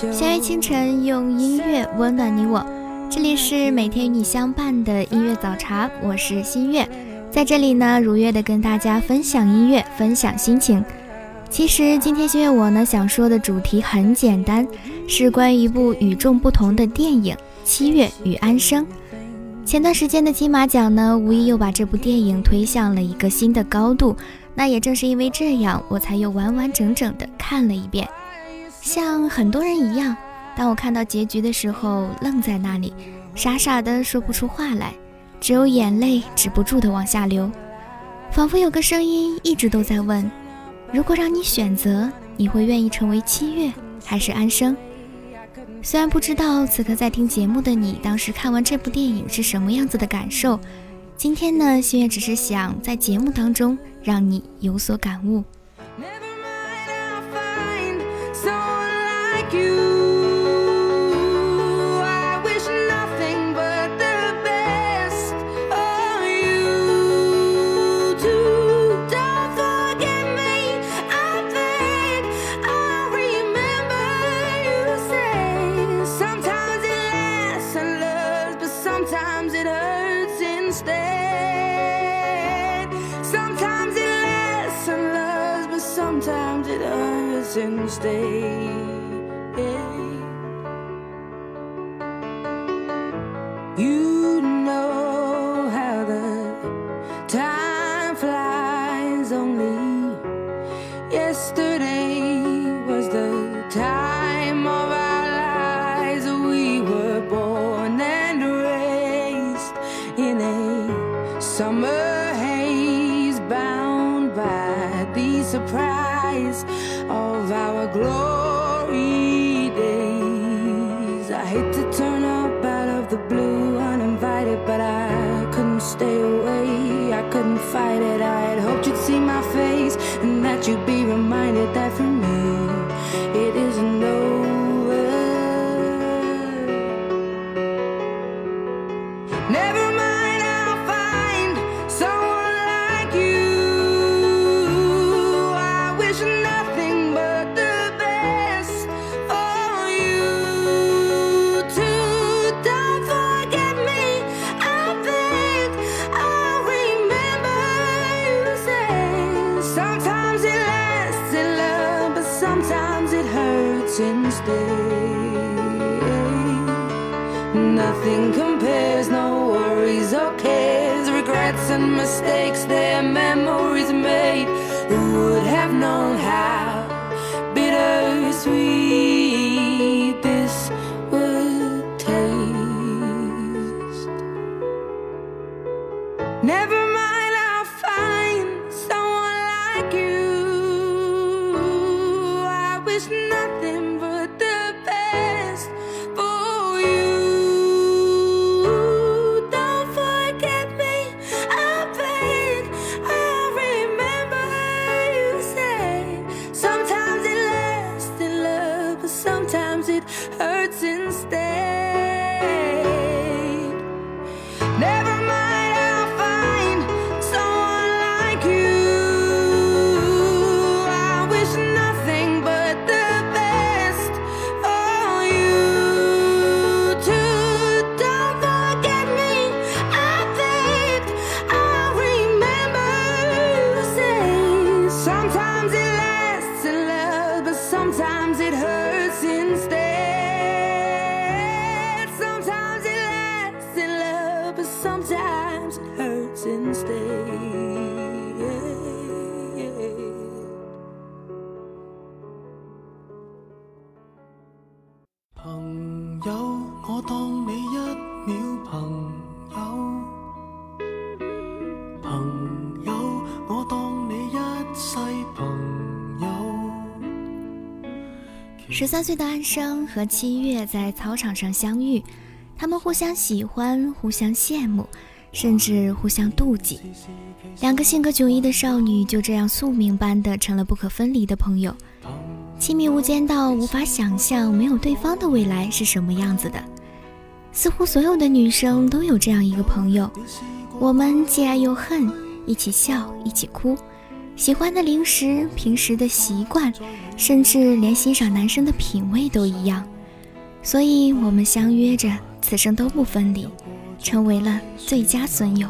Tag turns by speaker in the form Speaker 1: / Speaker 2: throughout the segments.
Speaker 1: 相约清晨，用音乐温暖你我。这里是每天与你相伴的音乐早茶，我是新月，在这里呢，如约的跟大家分享音乐，分享心情。其实今天新月我呢想说的主题很简单，是关于一部与众不同的电影《七月与安生》。前段时间的金马奖呢，无疑又把这部电影推向了一个新的高度。那也正是因为这样，我才又完完整整的看了一遍。像很多人一样，当我看到结局的时候，愣在那里，傻傻的说不出话来，只有眼泪止不住的往下流，仿佛有个声音一直都在问：如果让你选择，你会愿意成为七月还是安生？虽然不知道此刻在听节目的你，当时看完这部电影是什么样子的感受，今天呢，心月只是想在节目当中让你有所感悟。
Speaker 2: 朋友，朋友，我当你一世朋友。
Speaker 3: 十三岁的安生和七月在操场上相遇，他们互相喜欢，互相羡慕，甚至互相妒忌。两个性格迥异的少女就这样宿命般的成了不可分离的朋友。亲密无间到无法想象没有对方的未来是什么样子的。似乎所有的女生都有这样一个朋友，我们既爱又恨，一起笑，一起哭，喜欢的零食，平时的习惯，甚至连欣赏男生的品味都一样。所以，我们相约着此生都不分离，成为了最佳损友。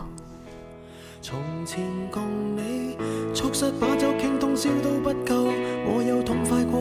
Speaker 2: 从前共你促膝把酒倾通宵都不够，我有痛快过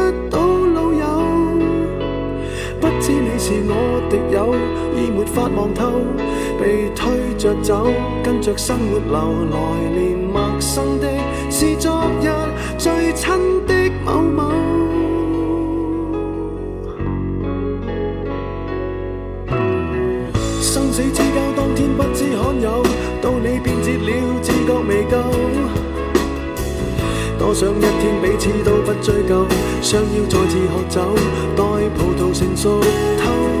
Speaker 2: 敌友，已没法望透，被推着走，跟着生活流，来年陌生的是昨日最亲的某某。生死之交当天不知罕有，到你变节了，自觉未够。多想一天彼此都不追究，相邀再次喝酒，待葡萄成熟透。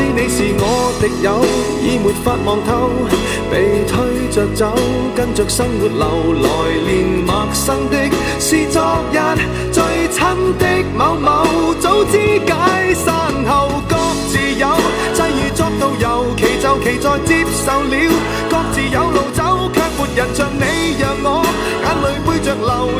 Speaker 2: 知你是我敌友，已没法望透，被推着走，跟着生活流，来年陌生的是昨日最亲的某某，早知解散。期在接受了，各自有路走，却没人像你让我眼泪背着流，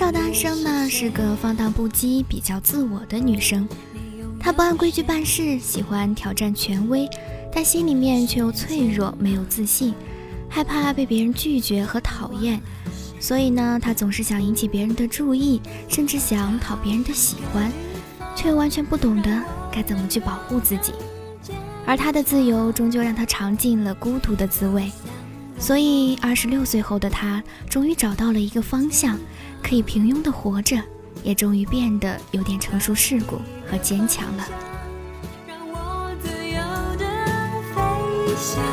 Speaker 3: 少丹生呢是个放荡不羁、比较自我的女生，她不按规矩办事，喜欢挑战权威，但心里面却又脆弱、没有自信，害怕被别人拒绝和讨厌，所以呢，她总是想引起别人的注意，甚至想讨别人的喜欢，却完全不懂得该怎么去保护自己。而她的自由终究让她尝尽了孤独的滋味，所以二十六岁后的他终于找到了一个方向。可以平庸的活着，也终于变得有点成熟世故和坚强了。
Speaker 4: 让我自由的飞翔，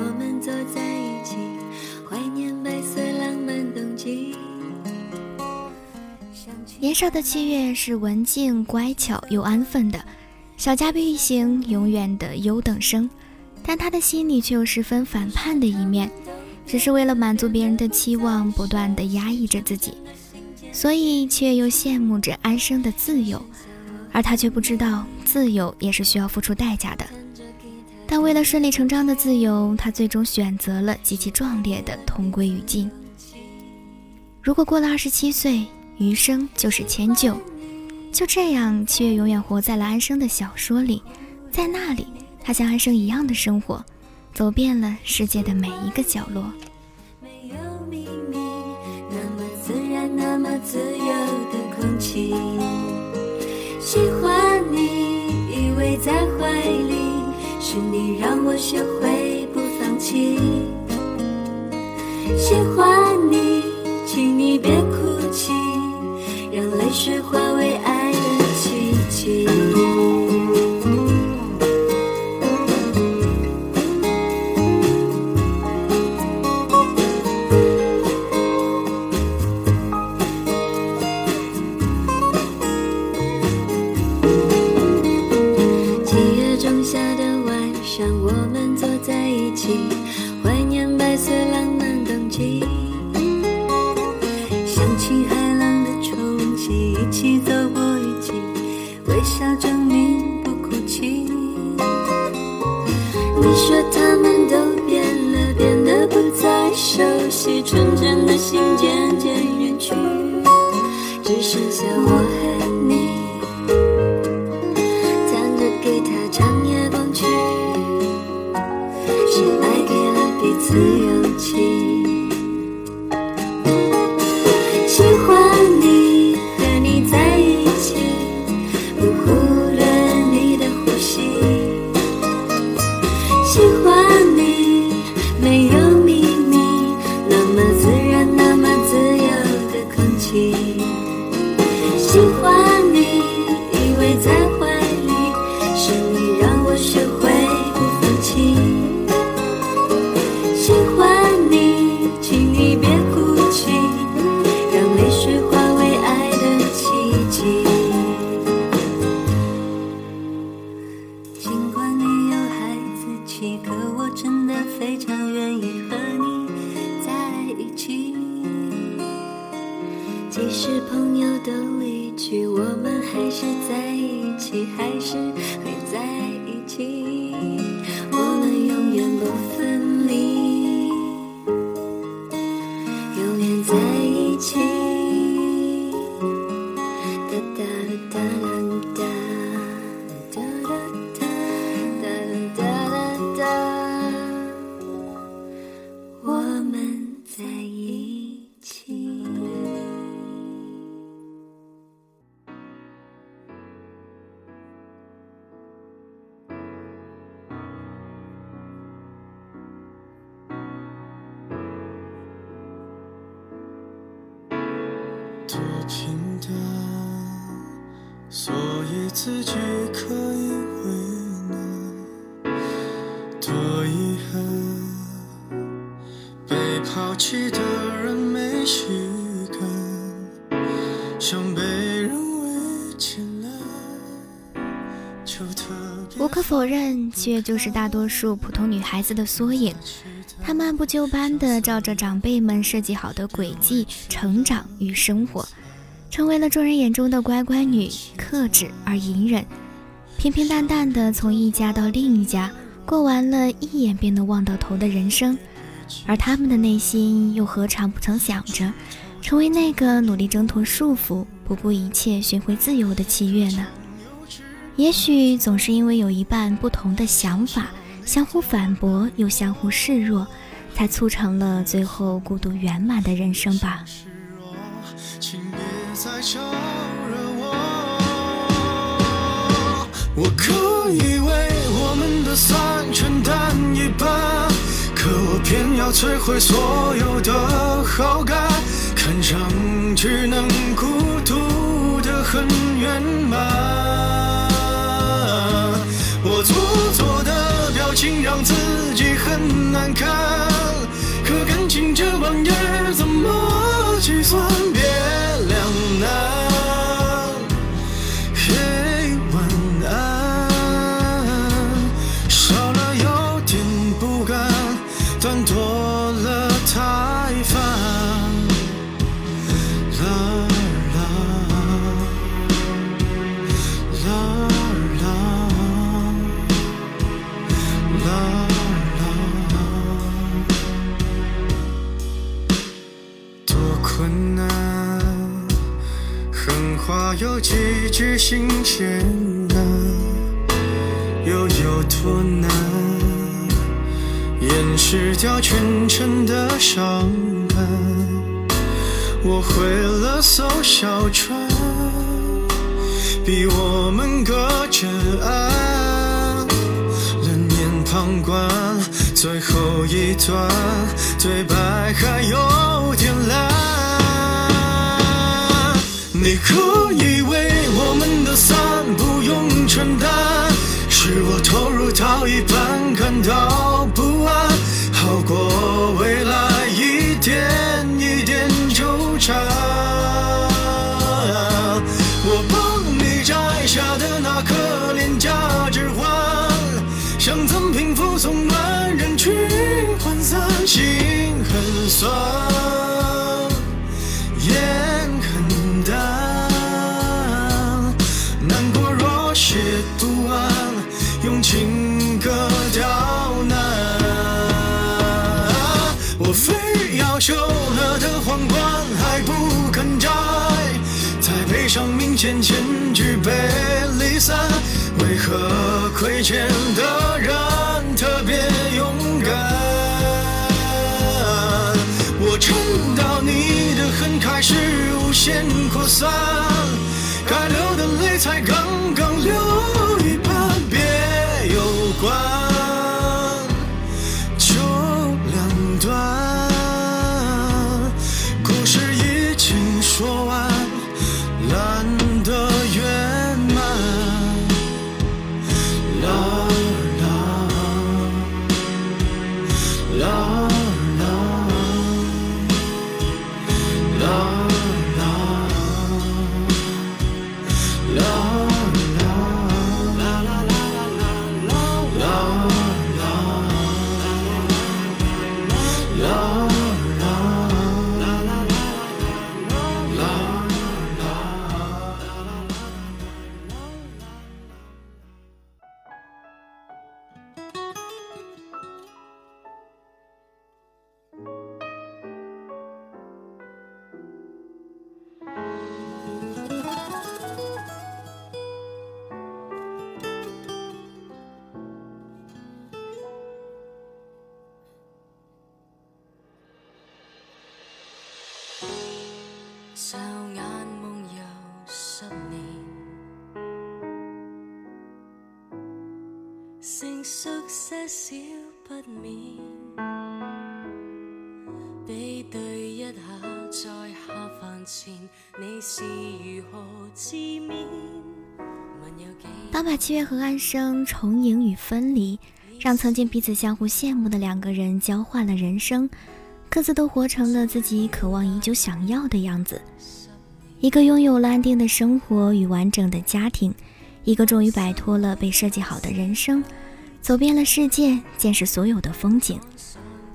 Speaker 5: 我们坐在一起，怀念白色浪漫冬季。
Speaker 3: 年少的七月是文静、乖巧又安分的，小家碧玉行，永远的优等生。但他的心里却有十分反叛的一面，只是为了满足别人的期望，不断的压抑着自己，所以却又羡慕着安生的自由，而他却不知道自由也是需要付出代价的。但为了顺理成章的自由，他最终选择了极其壮烈的同归于尽。如果过了二十七岁，余生就是迁就。就这样，七月永远活在了安生的小说里，在那里。他像安生一样的生活，走遍了世界的每一个角落。
Speaker 5: 没有秘密，那么自然，那么自由的空气。喜欢你，依偎在怀里，是你让我学会不放弃。喜欢你，请你别哭泣，让泪水化为我还即使朋友都离去我们还是在一起还是会在一起。我们永远不分
Speaker 3: 无可否认，七月就是大多数普通女孩子的缩影。她漫部就班地照着长辈们设计好的轨迹成长与生活，成为了众人眼中的乖乖女，克制而隐忍，平平淡淡的从一家到另一家，过完了一眼便能望到头的人生。而他们的内心又何尝不曾想着，成为那个努力挣脱束缚、不顾一切寻回自由的七月呢？也许总是因为有一半不同的想法，相互反驳又相互示弱，才促成了最后孤独圆满的人生吧。
Speaker 2: 我可以偏要摧毁所有的好感看上去能孤独的很圆满。我做作的表情让自己很
Speaker 6: 难堪可感情这玩意儿怎么计算别两难。狠话有几句新鲜啊，又有多难？掩饰掉全城的伤感。我毁了艘小船，逼我们隔着岸，冷眼旁观。最后一段对白还有点烂。你可以为我们的散不用承担，是我投入到一半感到不安，好过未来一点一点纠缠。我帮你摘下的那颗廉价指环，像赠品附送满人群涣散，心很酸。遇见的人特别勇敢？我撑到你的恨开始无限扩散，该流的泪才刚刚流
Speaker 7: Love. 成熟些少不免，比對一下在下飯前，你是如何自勉？問有幾
Speaker 3: 當把七月和安生重影與分離，讓曾經彼此相互羨慕的兩個人交換了人生，各自都活成了自己渴望已久想要的樣子。一個擁有了安定的生活與完整的家庭，一个终于摆脱了被设计好的人生，走遍了世界，见识所有的风景。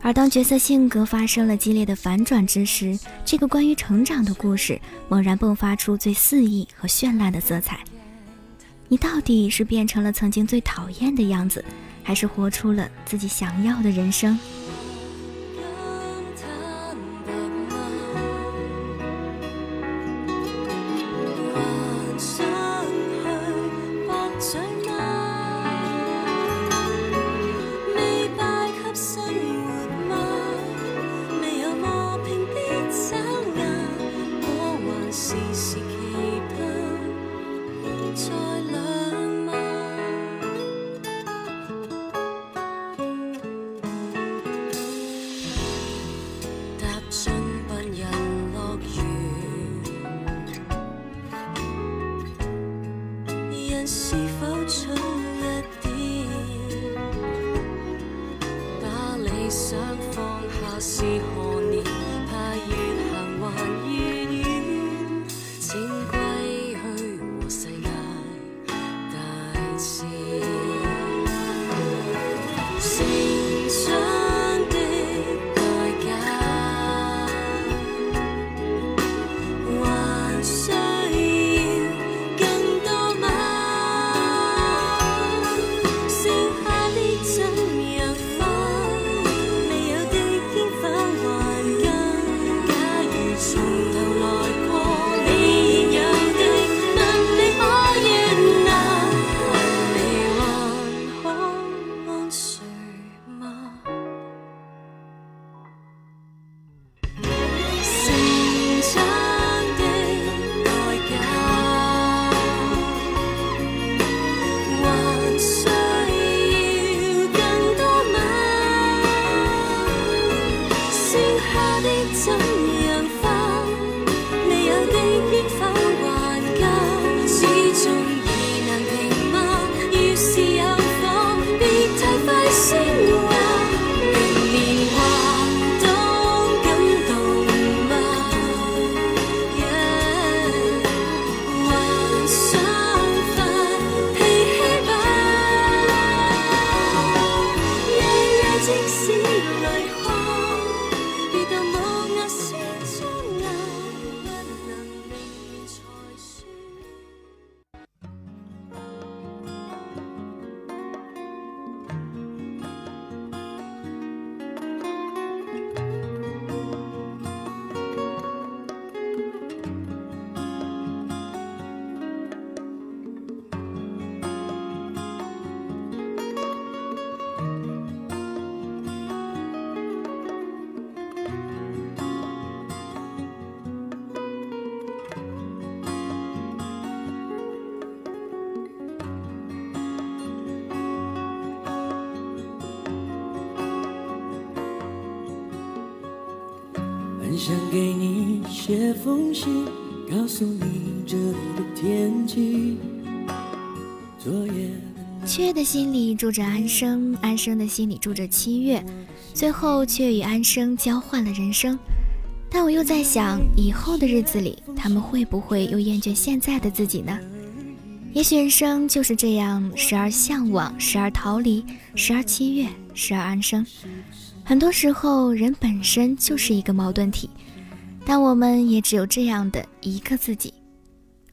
Speaker 3: 而当角色性格发生了激烈的反转之时，这个关于成长的故事猛然迸发出最肆意和绚烂的色彩。你到底是变成了曾经最讨厌的样子，还是活出了自己想要的人生？
Speaker 7: 想
Speaker 8: 给你写封信，告诉你这里的天气。昨夜
Speaker 3: 七月的心里住着安生，安生的心里住着七月，最后却与安生交换了人生。但我又在想，以后的日子里，他们会不会又厌倦现在的自己呢？也许人生就是这样，时而向往，时而逃离，时而七月，时而安生。很多时候，人本身就是一个矛盾体，但我们也只有这样的一个自己。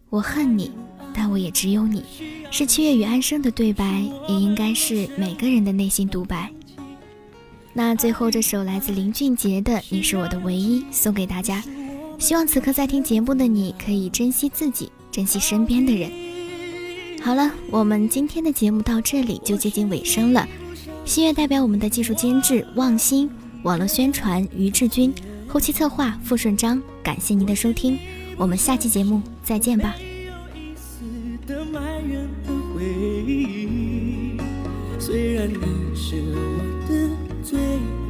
Speaker 3: 我恨你，但我也只有你，是七月与安生的对白，也应该是每个人的内心独白。那最后这首来自林俊杰的《你是我的唯一》送给大家，希望此刻在听节目的你可以珍惜自己，珍惜身边的人。好了，我们今天的节目到这里就接近尾声了。新月代表我们的技术监制望星，网络宣传于志军，后期策划付顺章。感谢您的收听，我们下期节目再见吧。
Speaker 8: 虽然你是我的最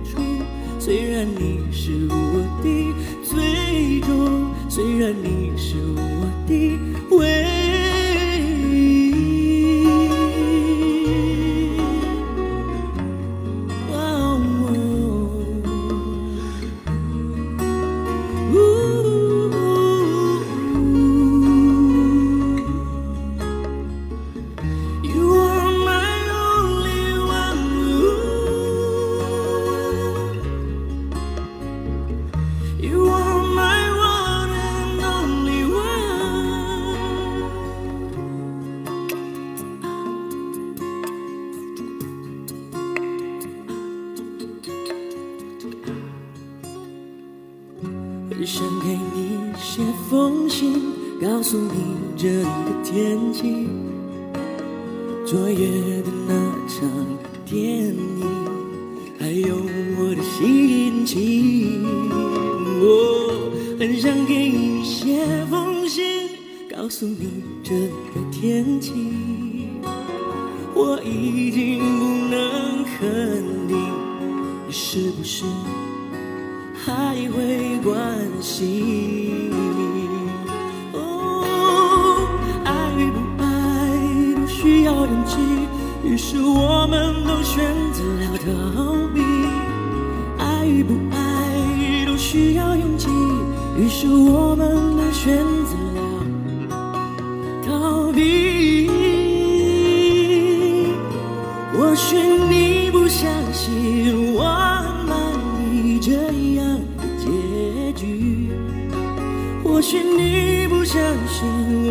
Speaker 8: 初，虽然你是我的最终，虽然你昨夜不爱都需要勇气，于是我们都选择了逃避。或许你不相信我满意这样的结局，或许你不相信